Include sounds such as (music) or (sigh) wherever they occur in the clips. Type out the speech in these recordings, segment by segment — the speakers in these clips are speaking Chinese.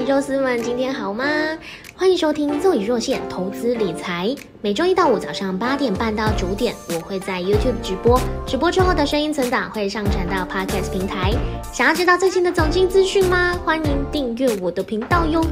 肉丝们，今天好吗？欢迎收听若隐若现投资理财，每周一到五早上八点半到九点，我会在 YouTube 直播，直播之后的声音存档会上传到 Podcast 平台。想要知道最新的总经资讯吗？欢迎订阅我的频道哟。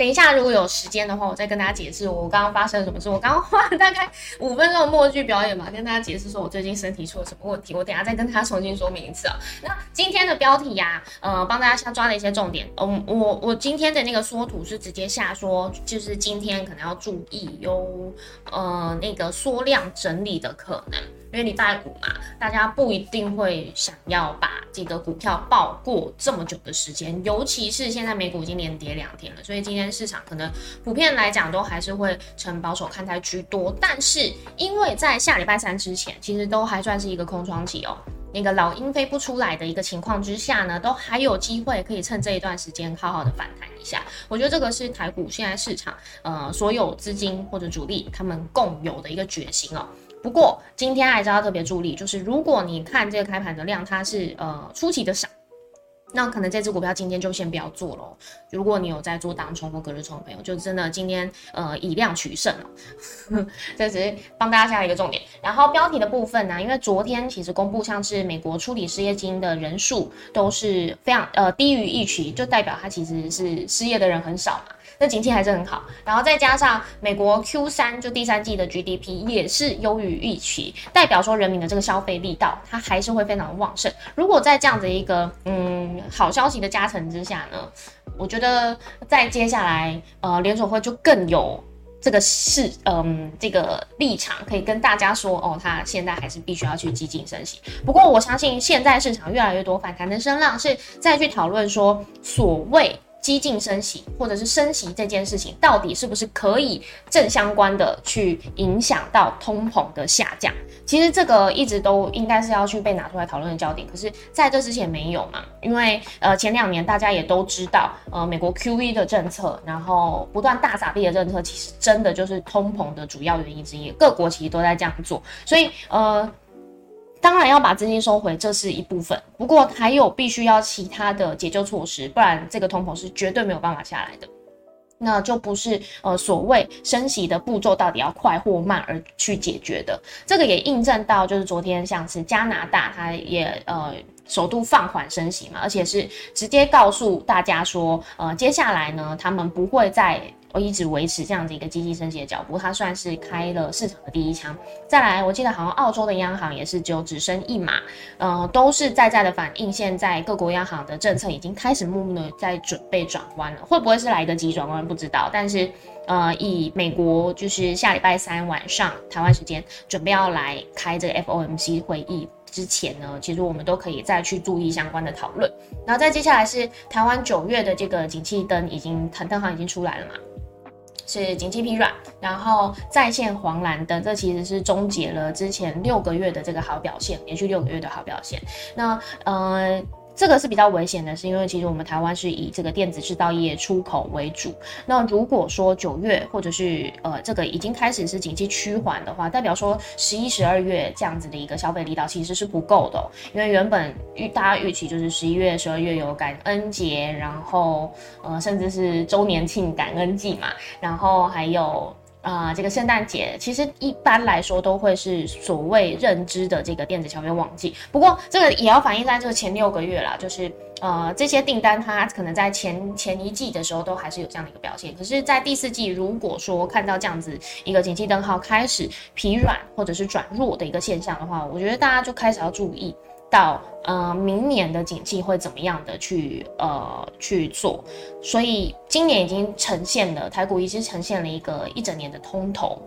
等一下，如果有时间的话，我再跟大家解释我刚刚发生了什么事。我刚刚花了大概五分钟的默剧表演嘛，跟大家解释说我最近身体出了什么问题。我等下再跟大家重新说明一次啊。那今天的标题呀，呃，帮大家先抓了一些重点。嗯，我我今天的那个缩图是直接下说，就是今天可能要注意有呃那个缩量整理的可能。因为礼拜五嘛，大家不一定会想要把这个股票抱过这么久的时间，尤其是现在美股已经连跌两天了，所以今天市场可能普遍来讲都还是会呈保守看待居多。但是因为在下礼拜三之前，其实都还算是一个空窗期哦，那个老鹰飞不出来的一个情况之下呢，都还有机会可以趁这一段时间好好的反弹一下。我觉得这个是台股现在市场呃所有资金或者主力他们共有的一个决心哦。不过今天还是要特别注意，就是如果你看这个开盘的量，它是呃出奇的少，那可能这只股票今天就先不要做喽。如果你有在做当冲或隔日冲的朋友，就真的今天呃以量取胜了。(laughs) 这只是帮大家下一个重点。然后标题的部分呢，因为昨天其实公布像是美国处理失业金的人数都是非常呃低于预期，就代表它其实是失业的人很少嘛。那景气还是很好，然后再加上美国 Q 三就第三季的 GDP 也是优于预期，代表说人民的这个消费力道它还是会非常旺盛。如果在这样的一个嗯好消息的加成之下呢，我觉得在接下来呃联储会就更有这个是嗯这个立场可以跟大家说哦，它现在还是必须要去激进升息。不过我相信现在市场越来越多反弹的声浪是再去讨论说所谓。激进升息，或者是升息这件事情，到底是不是可以正相关的去影响到通膨的下降？其实这个一直都应该是要去被拿出来讨论的焦点。可是在这之前没有嘛？因为呃前两年大家也都知道，呃美国 QE 的政策，然后不断大撒币的政策，其实真的就是通膨的主要原因之一。各国其实都在这样做，所以呃。当然要把资金收回，这是一部分。不过还有必须要其他的解救措施，不然这个通膨是绝对没有办法下来的。那就不是呃所谓升息的步骤到底要快或慢而去解决的。这个也印证到，就是昨天像是加拿大，它也呃首度放缓升息嘛，而且是直接告诉大家说，呃接下来呢，他们不会再。我一直维持这样的一个积极升级的脚步，它算是开了市场的第一枪。再来，我记得好像澳洲的央行也是只有只升一码，呃，都是在在的反映，现在各国央行的政策已经开始默默的在准备转弯了，会不会是来得及转弯不知道。但是，呃，以美国就是下礼拜三晚上台湾时间准备要来开这个 FOMC 会议之前呢，其实我们都可以再去注意相关的讨论。然后再接下来是台湾九月的这个景气灯已经灯行已经出来了嘛？是紧急疲软，然后再现黄蓝灯，这其实是终结了之前六个月的这个好表现，连续六个月的好表现。那呃。这个是比较危险的，是因为其实我们台湾是以这个电子制造业出口为主。那如果说九月或者是呃这个已经开始是景气趋缓的话，代表说十一、十二月这样子的一个消费力道其实是不够的，因为原本预大家预期就是十一月、十二月有感恩节，然后呃甚至是周年庆感恩季嘛，然后还有。啊，这个圣诞节其实一般来说都会是所谓认知的这个电子消费旺季。不过这个也要反映在这个前六个月啦，就是呃这些订单它可能在前前一季的时候都还是有这样的一个表现。可是，在第四季如果说看到这样子一个景气灯号开始疲软或者是转弱的一个现象的话，我觉得大家就开始要注意。到呃明年的景气会怎么样的去呃去做，所以今年已经呈现了台股已经呈现了一个一整年的通头，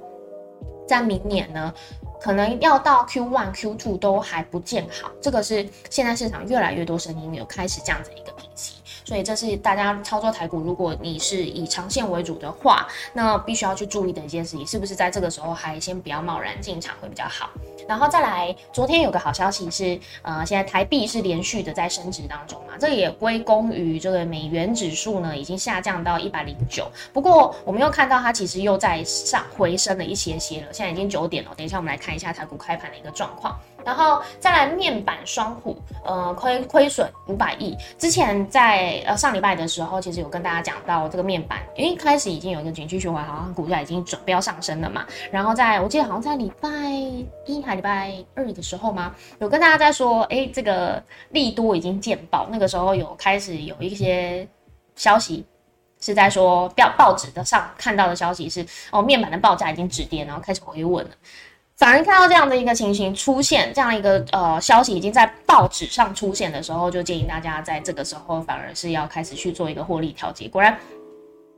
在明年呢，可能要到 Q one Q two 都还不见好，这个是现在市场越来越多声音有开始这样子一个评级。所以这是大家操作台股，如果你是以长线为主的话，那必须要去注意的一件事情，是不是在这个时候还先不要贸然进场会比较好。然后再来，昨天有个好消息是，呃，现在台币是连续的在升值当中嘛，这也归功于这个美元指数呢已经下降到一百零九。不过我们又看到它其实又在上回升了一些些了，现在已经九点了。等一下我们来看一下台股开盘的一个状况。然后再来面板双虎，呃，亏亏损五百亿。之前在呃上礼拜的时候，其实有跟大家讲到这个面板，因为开始已经有一个景区循环，好像股价已经准备要上升了嘛。然后在我记得好像在礼拜一还礼拜二的时候吗，有跟大家在说，哎，这个利多已经见报。那个时候有开始有一些消息是在说，报报纸的上看到的消息是，哦，面板的报价已经止跌，然后开始回稳了。反而看到这样的一个情形出现，这样一个呃消息已经在报纸上出现的时候，就建议大家在这个时候反而是要开始去做一个获利调节。果然，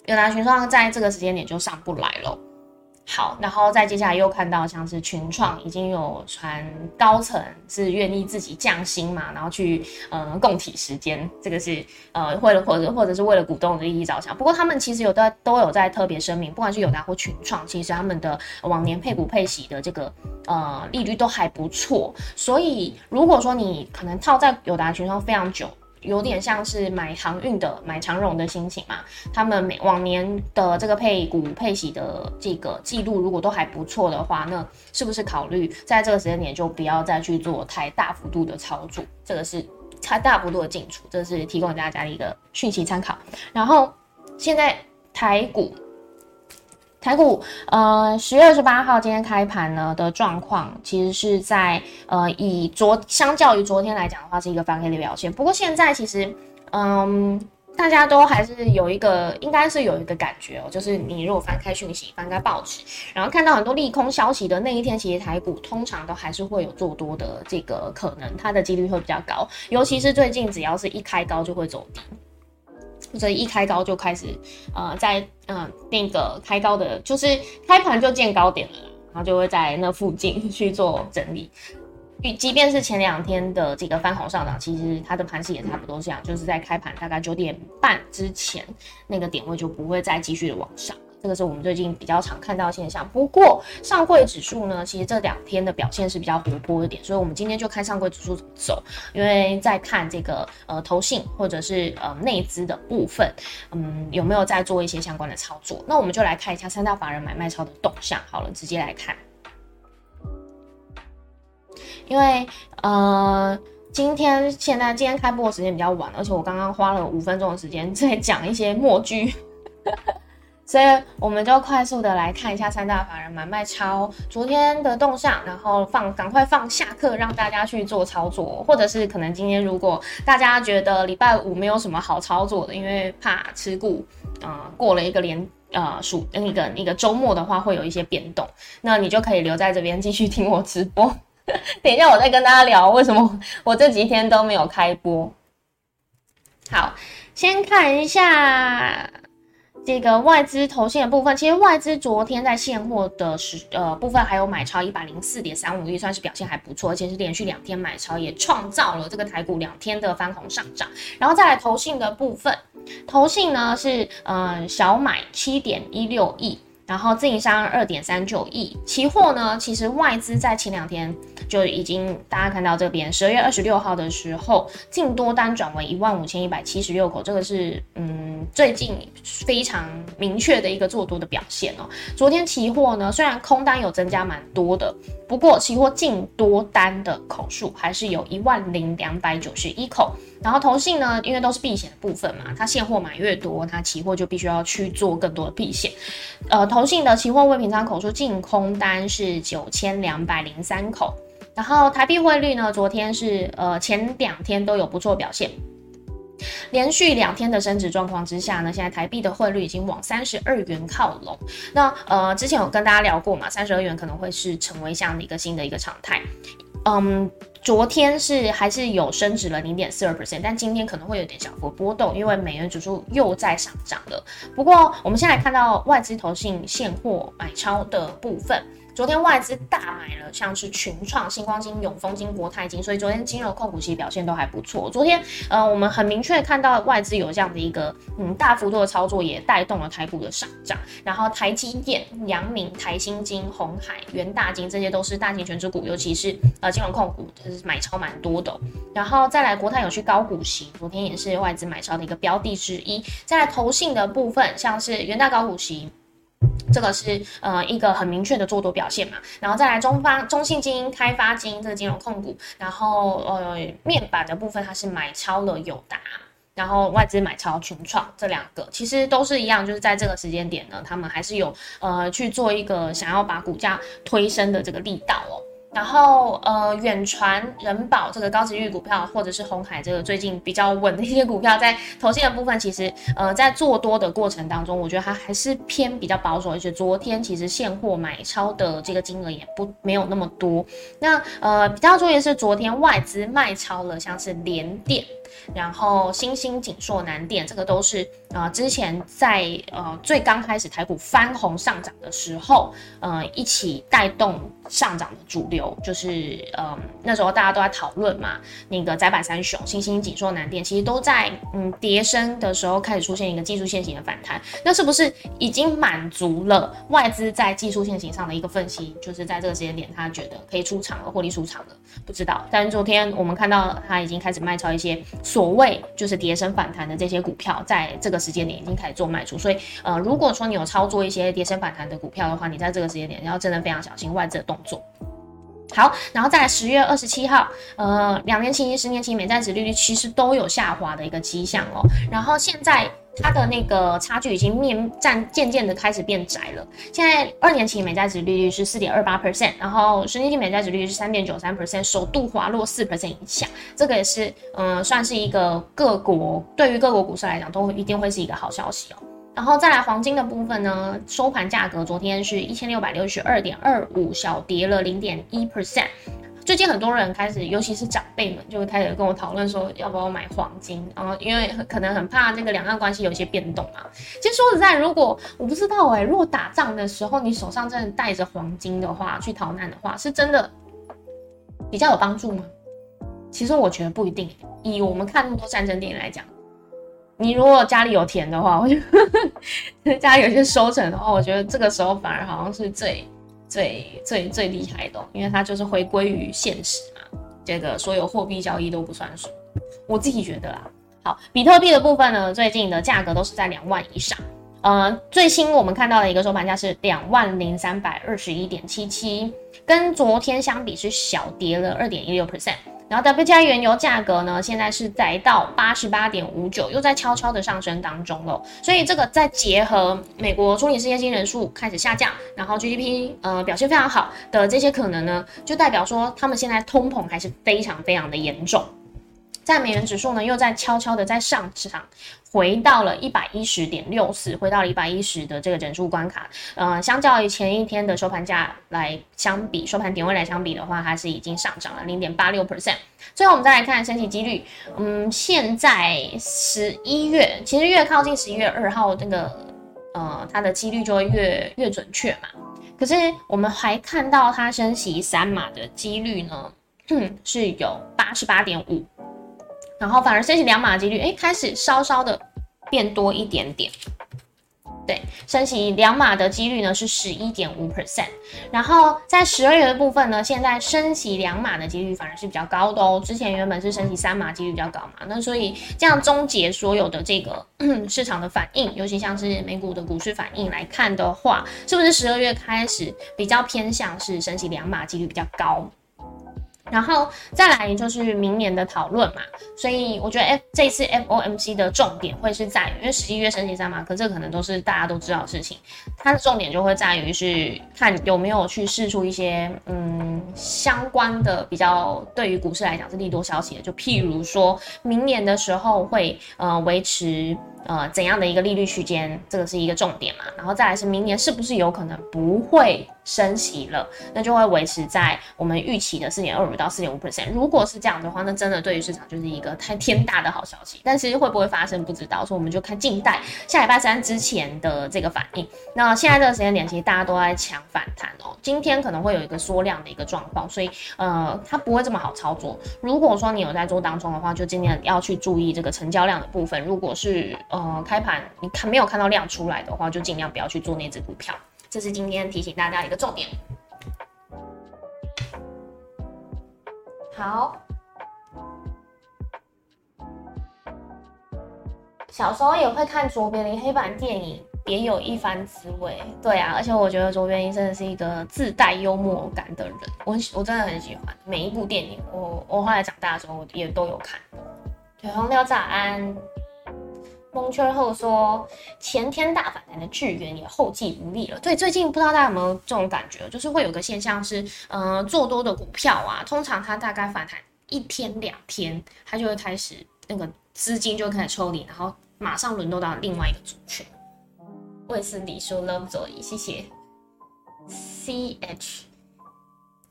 有达群创在这个时间点就上不来了。好，然后再接下来又看到像是群创已经有传高层是愿意自己降薪嘛，然后去呃供体时间，这个是呃为了或者或者是为了股东的利益着想。不过他们其实有的都有在特别声明，不管是友达或群创，其实他们的往年配股配息的这个呃利率都还不错。所以如果说你可能套在友达群创非常久。有点像是买航运的、买长荣的心情嘛。他们每往年的这个配股配息的这个记录，如果都还不错的话，那是不是考虑在这个时间点就不要再去做太大幅度的操作？这个是差大幅度的进出，这是提供给大家的一个讯息参考。然后现在台股。台股，呃，十月二十八号今天开盘呢的状况，其实是在呃以昨相较于昨天来讲的话，是一个翻黑的表现。不过现在其实，嗯，大家都还是有一个，应该是有一个感觉哦，就是你如果翻开讯息，翻开报纸，然后看到很多利空消息的那一天，其实台股通常都还是会有做多的这个可能，它的几率会比较高。尤其是最近，只要是一开高就会走低。所以一开高就开始，呃，在嗯那个开高的，就是开盘就见高点了，然后就会在那附近 (laughs) 去做整理。即便是前两天的这个翻红上涨，其实它的盘势也差不多这样，就是在开盘大概九点半之前，那个点位就不会再继续的往上。这个是我们最近比较常看到现象。不过上柜指数呢，其实这两天的表现是比较活泼一点，所以我们今天就看上柜指数怎么走。因为在看这个呃投信或者是呃内资的部分，嗯，有没有在做一些相关的操作？那我们就来看一下三大法人买卖超的动向。好了，直接来看。因为呃，今天现在今天开播的时间比较晚，而且我刚刚花了五分钟的时间在讲一些墨剧。所以我们就快速的来看一下三大法人买卖超昨天的动向，然后放赶快放下课让大家去做操作，或者是可能今天如果大家觉得礼拜五没有什么好操作的，因为怕持股啊过了一个连呃暑那个那个周末的话会有一些变动，那你就可以留在这边继续听我直播。(laughs) 等一下我再跟大家聊为什么我这几天都没有开播。好，先看一下。这个外资投信的部分，其实外资昨天在现货的时呃部分还有买超一百零四点三五亿，算是表现还不错，而且是连续两天买超，也创造了这个台股两天的翻红上涨。然后再来投信的部分，投信呢是呃小买七点一六亿。然后自营商二点三九亿，期货呢，其实外资在前两天就已经大家看到这边，十二月二十六号的时候净多单转为一万五千一百七十六口，这个是嗯最近非常明确的一个做多的表现哦。昨天期货呢，虽然空单有增加蛮多的，不过期货净多单的口数还是有一万零两百九十一口。然后投信呢，因为都是避险的部分嘛，它现货买越多，它期货就必须要去做更多的避险。呃，投信的期货未平仓口数净空单是九千两百零三口。然后台币汇率呢，昨天是呃前两天都有不错表现，连续两天的升值状况之下呢，现在台币的汇率已经往三十二元靠拢。那呃之前有跟大家聊过嘛，三十二元可能会是成为这样的一个新的一个常态。嗯。昨天是还是有升值了零点四二 percent，但今天可能会有点小幅波动，因为美元指数又在上涨了。不过，我们先来看到外资投信现货买超的部分。昨天外资大买了，像是群创、星光金、永丰金、国泰金，所以昨天金融控股其实表现都还不错。昨天，呃，我们很明确看到外资有这样的一个嗯大幅度的操作，也带动了台股的上涨。然后台积电、阳明、台新金、红海、元大金，这些都是大型全值股，尤其是呃金融控股就是买超蛮多的。然后再来国泰有去高股息，昨天也是外资买超的一个标的之一。再来投信的部分，像是元大高股息。这个是呃一个很明确的做多表现嘛，然后再来中方中信金、开发金这个金融控股，然后呃面板的部分它是买超了友达，然后外资买超群创这两个，其实都是一样，就是在这个时间点呢，他们还是有呃去做一个想要把股价推升的这个力道哦。然后，呃，远传、人保这个高值域股票，或者是红海这个最近比较稳的一些股票，在投信的部分，其实，呃，在做多的过程当中，我觉得它还是偏比较保守，而且昨天其实现货买超的这个金额也不没有那么多。那，呃，比较注意的是，昨天外资卖超了，像是联电。然后新兴、锦硕、南电，这个都是呃之前在呃最刚开始台股翻红上涨的时候，呃一起带动上涨的主流，就是呃那时候大家都在讨论嘛，那个窄板三雄新兴、锦硕、南电，其实都在嗯跌升的时候开始出现一个技术线型的反弹，那是不是已经满足了外资在技术线型上的一个分析？就是在这个时间点，他觉得可以出场了，获利出场了，不知道。但昨天我们看到他已经开始卖超一些。所谓就是跌升反弹的这些股票，在这个时间点已经开始做卖出，所以呃，如果说你有操作一些跌升反弹的股票的话，你在这个时间点要真的非常小心外资的动作。好，然后在十月二十七号，呃，两年期、十年期美债值利率其实都有下滑的一个迹象哦，然后现在。它的那个差距已经面占渐渐的开始变窄了。现在二年期美债值利率是四点二八 percent，然后十年期美债值利率是三点九三 percent，首度滑落四 percent 以下。这个也是嗯，算是一个各国对于各国股市来讲都一定会是一个好消息哦。然后再来黄金的部分呢，收盘价格昨天是一千六百六十二点二五，小跌了零点一 percent。最近很多人开始，尤其是长辈们，就会开始跟我讨论说，要不要买黄金？然后因为可能很怕这个两岸关系有一些变动嘛。其实说实在，如果我不知道哎，如果打仗的时候你手上真的带着黄金的话，去逃难的话，是真的比较有帮助吗？其实我觉得不一定。以我们看那么多战争电影来讲，你如果家里有田的话，我觉得 (laughs) 家里有些收成的话，我觉得这个时候反而好像是最。最最最厉害的，因为它就是回归于现实嘛，这个所有货币交易都不算数。我自己觉得啦，好，比特币的部分呢，最近的价格都是在两万以上。呃，最新我们看到的一个收盘价是两万零三百二十一点七七，跟昨天相比是小跌了二点一六 percent。然后 WTI 原油价格呢，现在是来到八十八点五九，又在悄悄的上升当中了。所以这个在结合美国初领失业金人数开始下降，然后 GDP 呃表现非常好的这些可能呢，就代表说他们现在通膨还是非常非常的严重。在美元指数呢，又在悄悄的在上市场回到了一百一十点六四，回到了一百一十的这个整数关卡。呃，相较于前一天的收盘价来相比，收盘点位来相比的话，它是已经上涨了零点八六 percent。最后我们再来看升息几率，嗯，现在十一月，其实越靠近十一月二号，那个呃，它的几率就会越越准确嘛。可是我们还看到它升息三码的几率呢，是有八十八点五。然后反而升息两码几率，哎，开始稍稍的变多一点点。对，升息两码的几率呢是十一点五 percent。然后在十二月的部分呢，现在升息两码的几率反而是比较高的哦。之前原本是升息三码几率比较高嘛，那所以这样终结所有的这个 (clears throat) 市场的反应，尤其像是美股的股市反应来看的话，是不是十二月开始比较偏向是升息两码几率比较高？然后再来就是明年的讨论嘛，所以我觉得 F 这次 FOMC 的重点会是在，因为十一月升息三嘛，可这可能都是大家都知道的事情，它的重点就会在于是看有没有去试出一些嗯相关的比较对于股市来讲是利多消息的，就譬如说明年的时候会呃维持。呃，怎样的一个利率区间，这个是一个重点嘛？然后再来是明年是不是有可能不会升息了？那就会维持在我们预期的四点二五到四点五 percent。如果是这样的话，那真的对于市场就是一个太天大的好消息。但是会不会发生不知道，所以我们就看近代下礼拜三之前的这个反应。那现在这个时间点，其实大家都在抢反弹哦。今天可能会有一个缩量的一个状况，所以呃，它不会这么好操作。如果说你有在做当中的话，就今天要去注意这个成交量的部分。如果是呃，开盘你看没有看到量出来的话，就尽量不要去做那只股票。这是今天提醒大家一个重点。好，小时候也会看卓别林黑板电影，别有一番滋味。对啊，而且我觉得卓别林真的是一个自带幽默感的人，我我真的很喜欢每一部电影。我我后来长大的时候我也都有看。对，红鸟早安。蒙圈后说，前天大反弹的巨源也后继无力了。对，最近不知道大家有没有这种感觉，就是会有个现象是，呃，做多的股票啊，通常它大概反弹一天两天，它就会开始那个资金就开始抽离，然后马上轮动到另外一个族群。卫斯理说 love 左移，谢谢。C H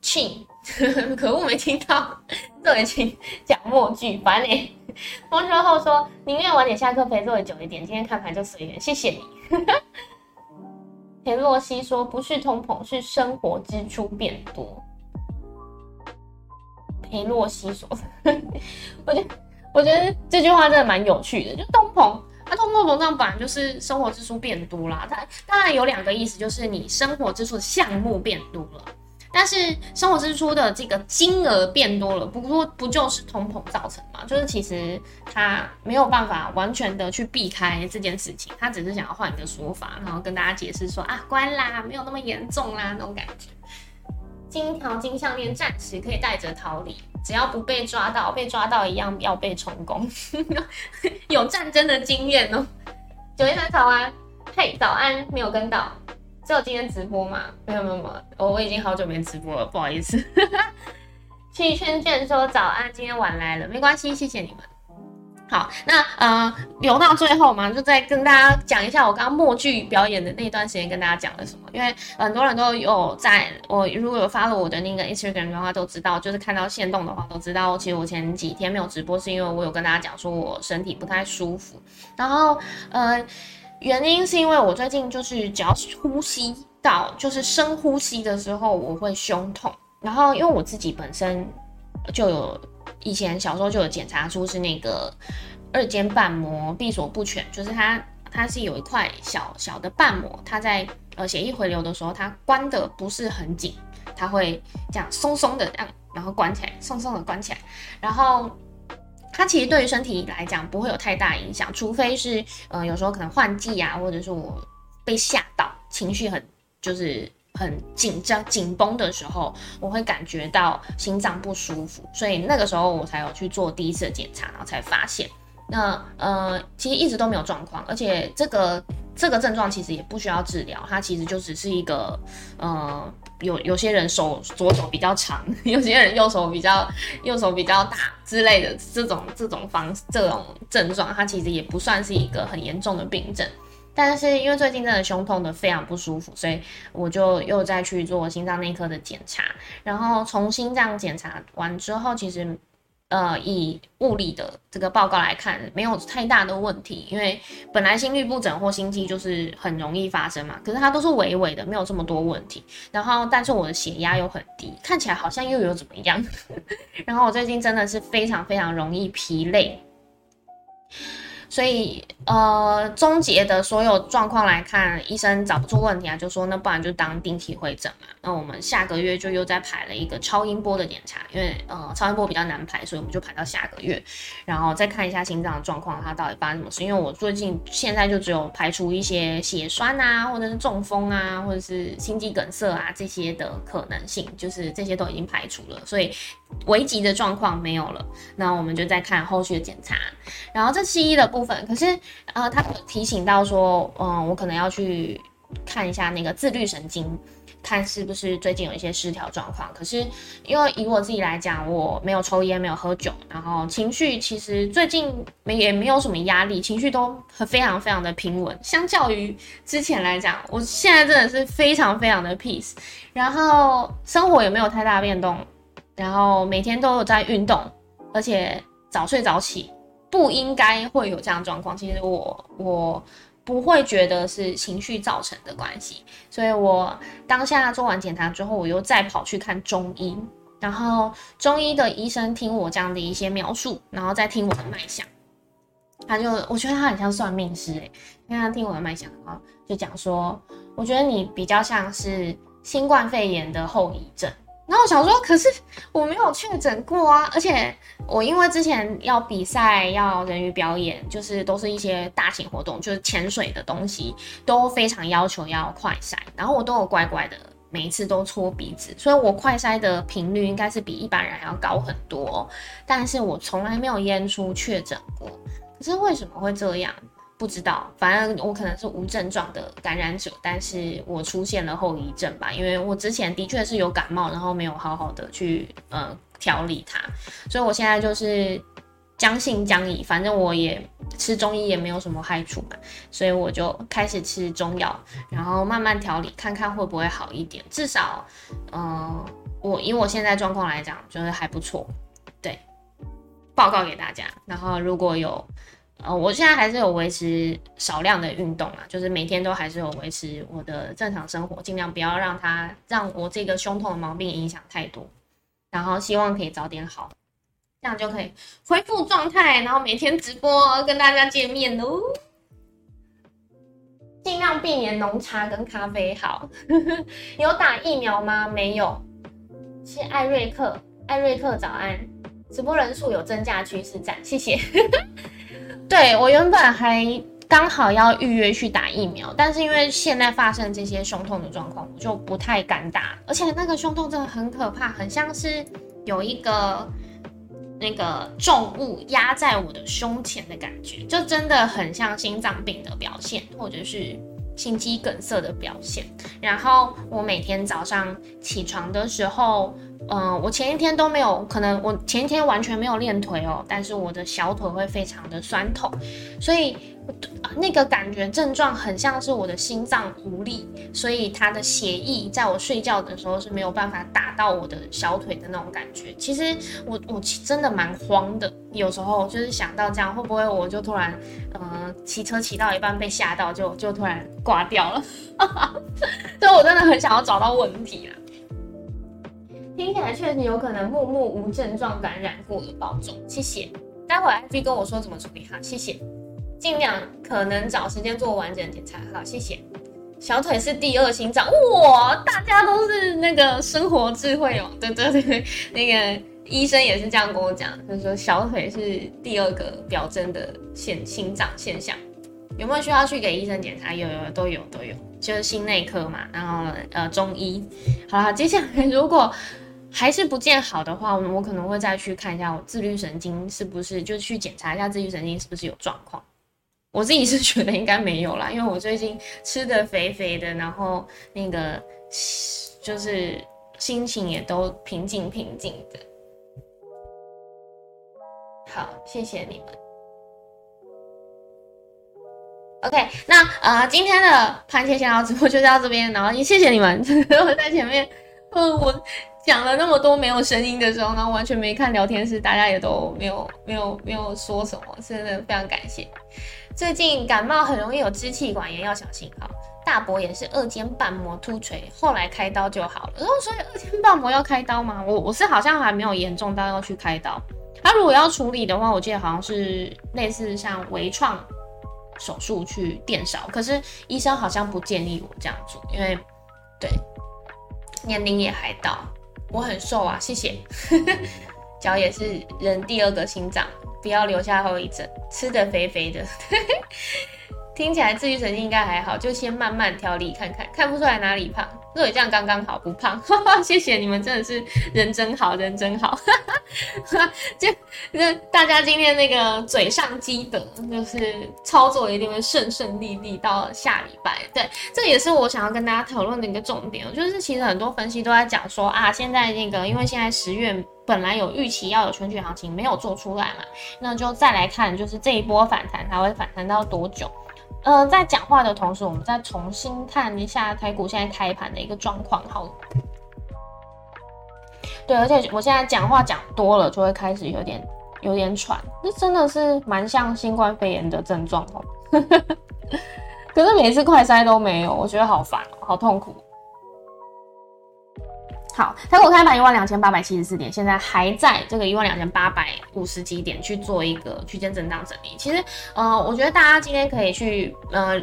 Ching，(laughs) 可恶没听到，这已经讲默剧，烦你。同学后说宁愿晚点下课陪坐的久一点，今天看盘就随缘，谢谢你。(laughs) 裴洛西说不是通膨，是生活支出变多。裴洛西说，(laughs) 我觉得我觉得这句话真的蛮有趣的，就通膨，它通货膨胀本来就是生活支出变多啦，它当然有两个意思，就是你生活支出的项目变多了。但是生活支出的这个金额变多了，不过不就是通膨造成嘛？就是其实他没有办法完全的去避开这件事情，他只是想要换一个说法，然后跟大家解释说啊，关啦，没有那么严重啦那种感觉。金条金项链暂时可以带着逃离，只要不被抓到，被抓到一样要被充公。(laughs) 有战争的经验哦。九月三早安，嘿，早安，没有跟到。只有今天直播吗？没有没有没有，我我已经好久没直播了，不好意思。气圈圈说早安，今天晚来了，没关系，谢谢你们。好，那呃留到最后嘛，就再跟大家讲一下我刚刚默剧表演的那段时间跟大家讲了什么。因为很多人都有在我如果有发了我的那个 Instagram 的话，都知道，就是看到线动的话都知道，其实我前几天没有直播，是因为我有跟大家讲说我身体不太舒服，然后呃。原因是因为我最近就是只要呼吸到就是深呼吸的时候，我会胸痛。然后因为我自己本身就有以前小时候就有检查出是那个二尖瓣膜闭锁不全，就是它它是有一块小小的瓣膜，它在呃血液回流的时候，它关的不是很紧，它会这样松松的这样，然后关起来，松松的关起来，然后。它其实对于身体来讲不会有太大影响，除非是呃有时候可能换季啊，或者是我被吓到，情绪很就是很紧张紧绷的时候，我会感觉到心脏不舒服，所以那个时候我才有去做第一次的检查，然后才发现。那呃其实一直都没有状况，而且这个这个症状其实也不需要治疗，它其实就只是一个呃。有有些人手左手比较长，(laughs) 有些人右手比较右手比较大之类的这种这种方这种症状，它其实也不算是一个很严重的病症。但是因为最近真的胸痛的非常不舒服，所以我就又再去做心脏内科的检查，然后从心脏检查完之后，其实。呃，以物理的这个报告来看，没有太大的问题，因为本来心律不整或心悸就是很容易发生嘛。可是它都是微微的，没有这么多问题。然后，但是我的血压又很低，看起来好像又有怎么样。(laughs) 然后我最近真的是非常非常容易疲累。所以，呃，终结的所有状况来看，医生找不出问题啊，就说那不然就当定期会诊嘛。那我们下个月就又再排了一个超音波的检查，因为呃超音波比较难排，所以我们就排到下个月，然后再看一下心脏的状况，它到底发生什么事。因为我最近现在就只有排除一些血栓啊，或者是中风啊，或者是心肌梗塞啊这些的可能性，就是这些都已经排除了，所以危急的状况没有了。那我们就再看后续的检查，然后这西医的部分。可是，呃，他提醒到说，嗯，我可能要去看一下那个自律神经，看是不是最近有一些失调状况。可是，因为以我自己来讲，我没有抽烟，没有喝酒，然后情绪其实最近没也没有什么压力，情绪都非常非常的平稳。相较于之前来讲，我现在真的是非常非常的 peace，然后生活也没有太大变动，然后每天都有在运动，而且早睡早起。不应该会有这样状况。其实我我不会觉得是情绪造成的关系，所以我当下做完检查之后，我又再跑去看中医，然后中医的医生听我这样的一些描述，然后再听我的脉象，他就我觉得他很像算命师诶，因为他听我的脉象，然后就讲说，我觉得你比较像是新冠肺炎的后遗症。然后我想说，可是我没有确诊过啊，而且我因为之前要比赛要人鱼表演，就是都是一些大型活动，就是潜水的东西，都非常要求要快筛，然后我都有乖乖的每一次都搓鼻子，所以我快筛的频率应该是比一般人要高很多，但是我从来没有验出确诊过，可是为什么会这样？不知道，反正我可能是无症状的感染者，但是我出现了后遗症吧，因为我之前的确是有感冒，然后没有好好的去呃调理它，所以我现在就是将信将疑，反正我也吃中医也没有什么害处嘛，所以我就开始吃中药，然后慢慢调理，看看会不会好一点，至少，嗯，我以我现在状况来讲，就是还不错，对，报告给大家，然后如果有。呃，我现在还是有维持少量的运动啊，就是每天都还是有维持我的正常生活，尽量不要让它让我这个胸痛的毛病影响太多，然后希望可以早点好，这样就可以恢复状态，然后每天直播跟大家见面喽。尽量避免浓茶跟咖啡。好，(laughs) 有打疫苗吗？没有。是艾瑞克，艾瑞克早安，直播人数有增加趋势，赞，谢谢。对我原本还刚好要预约去打疫苗，但是因为现在发生这些胸痛的状况，我就不太敢打。而且那个胸痛真的很可怕，很像是有一个那个重物压在我的胸前的感觉，就真的很像心脏病的表现，或者是心肌梗塞的表现。然后我每天早上起床的时候。嗯，我前一天都没有，可能我前一天完全没有练腿哦，但是我的小腿会非常的酸痛，所以那个感觉症状很像是我的心脏无力，所以它的血液在我睡觉的时候是没有办法打到我的小腿的那种感觉。其实我我真的蛮慌的，有时候就是想到这样会不会我就突然，呃，骑车骑到一半被吓到，就就突然挂掉了，(laughs) 所以我真的很想要找到问题了。听起来确实有可能木木无症状感染过的保重，谢谢。待会 I G 跟我说怎么处理哈，谢谢。尽量可能找时间做完整检查，好，谢谢。小腿是第二心脏，哇，大家都是那个生活智慧哦，对对对，(laughs) 那个医生也是这样跟我讲，他说小腿是第二个表征的现心脏现象。有没有需要去给医生检查？有有都有都有，就是心内科嘛，然后呃中医。好了，接下来如果。还是不见好的话，我可能会再去看一下我自律神经是不是，就去检查一下自律神经是不是有状况。我自己是觉得应该没有啦，因为我最近吃的肥肥的，然后那个就是心情也都平静平静的。好，谢谢你们。OK，那呃今天的番茄先聊直播就到这边，然后也谢谢你们 (laughs) 我在前面，嗯我。讲了那么多没有声音的时候，然后完全没看聊天室，大家也都没有没有没有说什么，真的非常感谢。最近感冒很容易有支气管炎，要小心哈。大伯也是二尖瓣膜突垂，后来开刀就好了。然后所以二尖瓣膜要开刀吗？我我是好像还没有严重到要去开刀。他如果要处理的话，我记得好像是类似像微创手术去电烧，可是医生好像不建议我这样做，因为对年龄也还到。我很瘦啊，谢谢。(laughs) 脚也是人第二个心脏，不要留下后遗症。吃的肥肥的，(laughs) 听起来自愈神经应该还好，就先慢慢调理看看，看不出来哪里胖。若也这样刚刚好，不胖。(laughs) 谢谢你们，真的是人真好人真好。哈 (laughs) 就那大家今天那个嘴上积德，就是操作一定会顺顺利利到下礼拜。对，这也是我想要跟大家讨论的一个重点。就是其实很多分析都在讲说啊，现在那个因为现在十月本来有预期要有春季行情，没有做出来嘛，那就再来看，就是这一波反弹它会反弹到多久？嗯，在讲话的同时，我们再重新看一下台股现在开盘的一个状况。好，对，而且我现在讲话讲多了，就会开始有点有点喘，这真的是蛮像新冠肺炎的症状哦。(laughs) 可是每次快筛都没有，我觉得好烦，好痛苦。好，台股开盘一万两千八百七十四点，现在还在这个一万两千八百五十几点去做一个区间震荡整理。其实，呃，我觉得大家今天可以去，呃，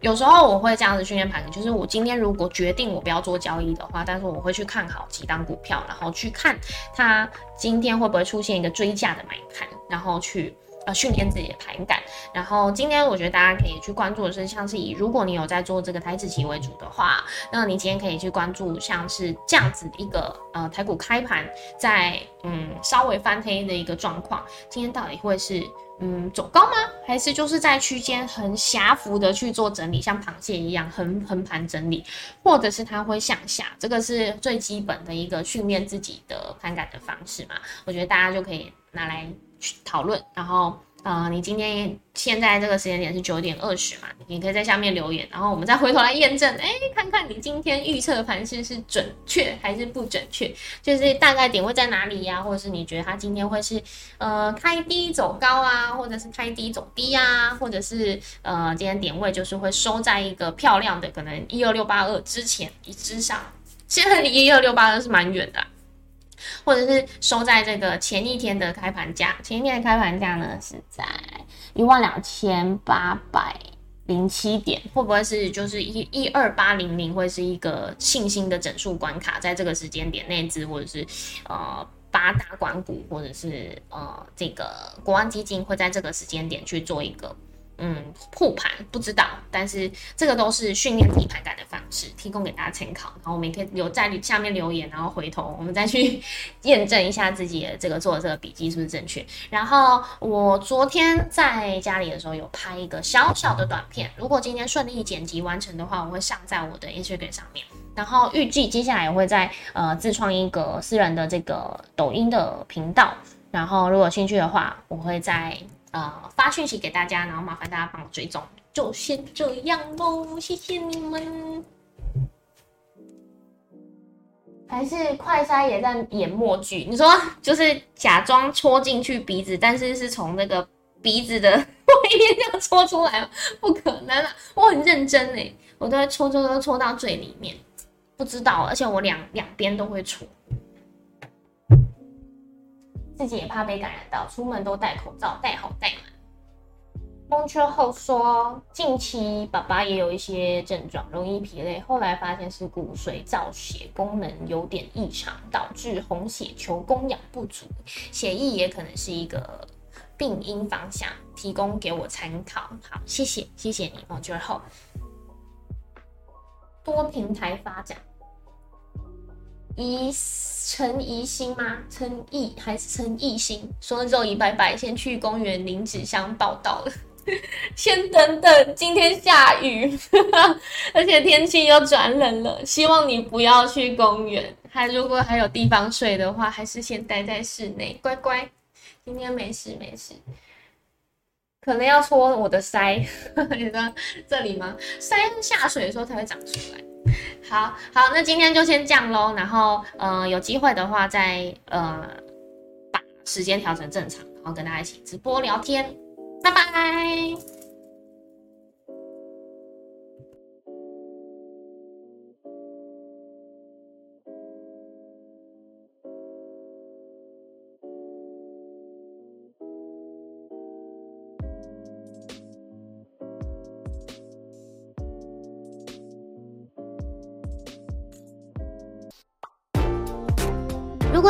有时候我会这样子训练盘，就是我今天如果决定我不要做交易的话，但是我会去看好几档股票，然后去看它今天会不会出现一个追价的买盘，然后去。呃，训练自己的盘感。然后今天我觉得大家可以去关注的是，像是以如果你有在做这个台子棋为主的话，那你今天可以去关注像是这样子的一个呃台股开盘在嗯稍微翻黑的一个状况。今天到底会是嗯走高吗？还是就是在区间很狭幅的去做整理，像螃蟹一样横横盘整理，或者是它会向下？这个是最基本的一个训练自己的盘感的方式嘛？我觉得大家就可以拿来。讨论，然后呃，你今天现在这个时间点是九点二十嘛？你可以在下面留言，然后我们再回头来验证，哎，看看你今天预测的盘势是准确还是不准确，就是大概点位在哪里呀？或者是你觉得它今天会是呃开低走高啊，或者是开低走低啊，或者是呃今天点位就是会收在一个漂亮的可能一二六八二之前一之上，现在离一二六八二是蛮远的。或者是收在这个前一天的开盘价，前一天的开盘价呢是在一万两千八百零七点，会不会是就是一一二八零零会是一个信心的整数关卡，在这个时间点内资或者是呃八大管股或者是呃这个国安基金会在这个时间点去做一个。嗯，护盘不知道，但是这个都是训练底盘感的方式，提供给大家参考。然后我们也可以留在下面留言，然后回头我们再去验证一下自己的这个做的这个笔记是不是正确。然后我昨天在家里的时候有拍一个小小的短片，如果今天顺利剪辑完成的话，我会上在我的 Instagram 上面。然后预计接下来也会在呃自创一个私人的这个抖音的频道。然后如果有兴趣的话，我会在。呃，发讯息给大家，然后麻烦大家帮我追踪，就先这样喽，谢谢你们。还是快筛也在演默剧？你说就是假装戳进去鼻子，但是是从那个鼻子的外面这样戳出来吗？不可能啊！我很认真哎，我都会戳戳戳戳到最里面，不知道，而且我两两边都会戳。自己也怕被感染到，出门都戴口罩，戴好戴满。风圈后说，近期爸爸也有一些症状，容易疲累，后来发现是骨髓造血功能有点异常，导致红血球供氧不足，血液也可能是一个病因方向，提供给我参考。好，谢谢，谢谢你，风圈后。多平台发展。疑陈疑心吗？陈毅还是陈毅心？说肉一拜拜，先去公园领纸箱报道了。(laughs) 先等等，今天下雨，(laughs) 而且天气又转冷了，希望你不要去公园。还如果还有地方睡的话，还是先待在室内，乖乖。今天没事没事，可能要搓我的腮，(laughs) 你知道这里吗？腮下水的时候才会长出来。好好，那今天就先这样喽。然后，呃，有机会的话再呃把时间调成正常，然后跟大家一起直播聊天。拜拜。